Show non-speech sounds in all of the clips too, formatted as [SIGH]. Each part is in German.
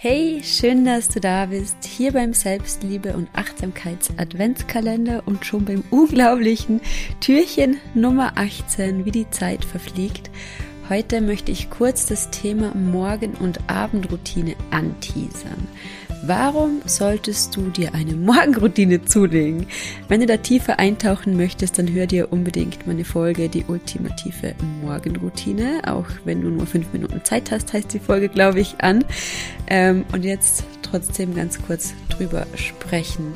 Hey, schön, dass du da bist, hier beim Selbstliebe und Achtsamkeits Adventskalender und schon beim unglaublichen Türchen Nummer 18, wie die Zeit verfliegt. Heute möchte ich kurz das Thema Morgen- und Abendroutine anteasern. Warum solltest du dir eine [LAUGHS] Morgenroutine zulegen? Wenn du da tiefer eintauchen möchtest, dann hör dir unbedingt meine Folge, die ultimative Morgenroutine. Auch wenn du nur fünf Minuten Zeit hast, heißt die Folge, glaube ich, an. Ähm, und jetzt trotzdem ganz kurz drüber sprechen.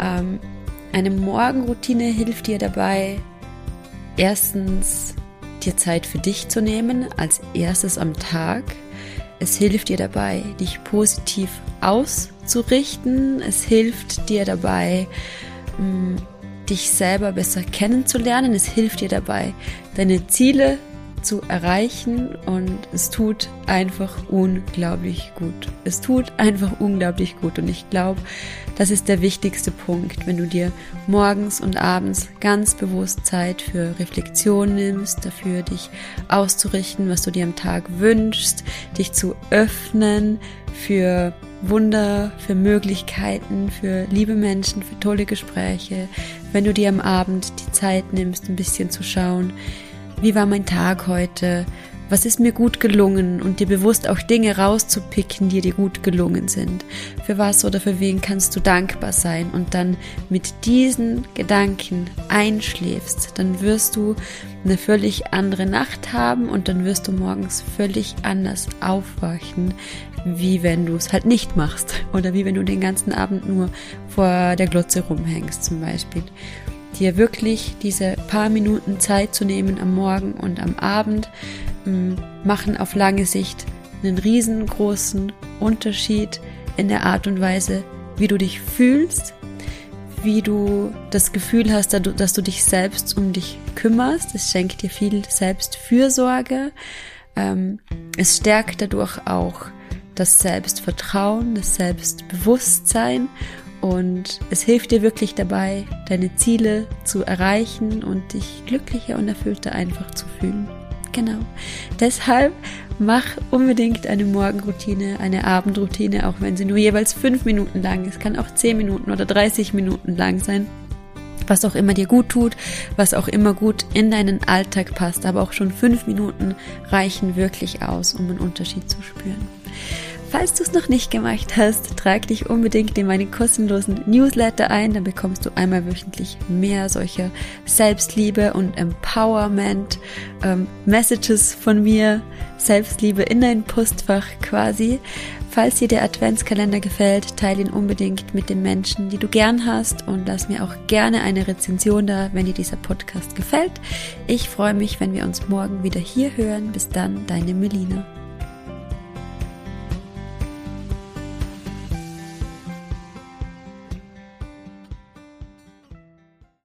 Ähm, eine Morgenroutine hilft dir dabei, erstens dir Zeit für dich zu nehmen, als erstes am Tag es hilft dir dabei, dich positiv auszurichten. Es hilft dir dabei, mm, dich selber besser kennenzulernen. Es hilft dir dabei, deine Ziele zu erreichen und es tut einfach unglaublich gut. Es tut einfach unglaublich gut und ich glaube, das ist der wichtigste Punkt, wenn du dir morgens und abends ganz bewusst Zeit für Reflexion nimmst, dafür dich auszurichten, was du dir am Tag wünschst, dich zu öffnen für Wunder, für Möglichkeiten, für liebe Menschen, für tolle Gespräche, wenn du dir am Abend die Zeit nimmst, ein bisschen zu schauen, wie war mein Tag heute, was ist mir gut gelungen? Und dir bewusst auch Dinge rauszupicken, die dir gut gelungen sind. Für was oder für wen kannst du dankbar sein? Und dann mit diesen Gedanken einschläfst, dann wirst du eine völlig andere Nacht haben und dann wirst du morgens völlig anders aufwachen, wie wenn du es halt nicht machst. Oder wie wenn du den ganzen Abend nur vor der Glotze rumhängst zum Beispiel dir wirklich diese paar Minuten Zeit zu nehmen am Morgen und am Abend, mm, machen auf lange Sicht einen riesengroßen Unterschied in der Art und Weise, wie du dich fühlst, wie du das Gefühl hast, dass du dich selbst um dich kümmerst. Es schenkt dir viel Selbstfürsorge. Ähm, es stärkt dadurch auch das Selbstvertrauen, das Selbstbewusstsein und es hilft dir wirklich dabei, deine Ziele zu erreichen und dich glücklicher und erfüllter einfach zu fühlen. Genau. Deshalb mach unbedingt eine Morgenroutine, eine Abendroutine, auch wenn sie nur jeweils fünf Minuten lang ist. Kann auch zehn Minuten oder 30 Minuten lang sein. Was auch immer dir gut tut, was auch immer gut in deinen Alltag passt. Aber auch schon fünf Minuten reichen wirklich aus, um einen Unterschied zu spüren. Falls du es noch nicht gemacht hast, trag dich unbedingt in meinen kostenlosen Newsletter ein, dann bekommst du einmal wöchentlich mehr solcher Selbstliebe und Empowerment ähm, Messages von mir, Selbstliebe in dein Postfach quasi. Falls dir der Adventskalender gefällt, teile ihn unbedingt mit den Menschen, die du gern hast und lass mir auch gerne eine Rezension da, wenn dir dieser Podcast gefällt. Ich freue mich, wenn wir uns morgen wieder hier hören. Bis dann, deine Melina.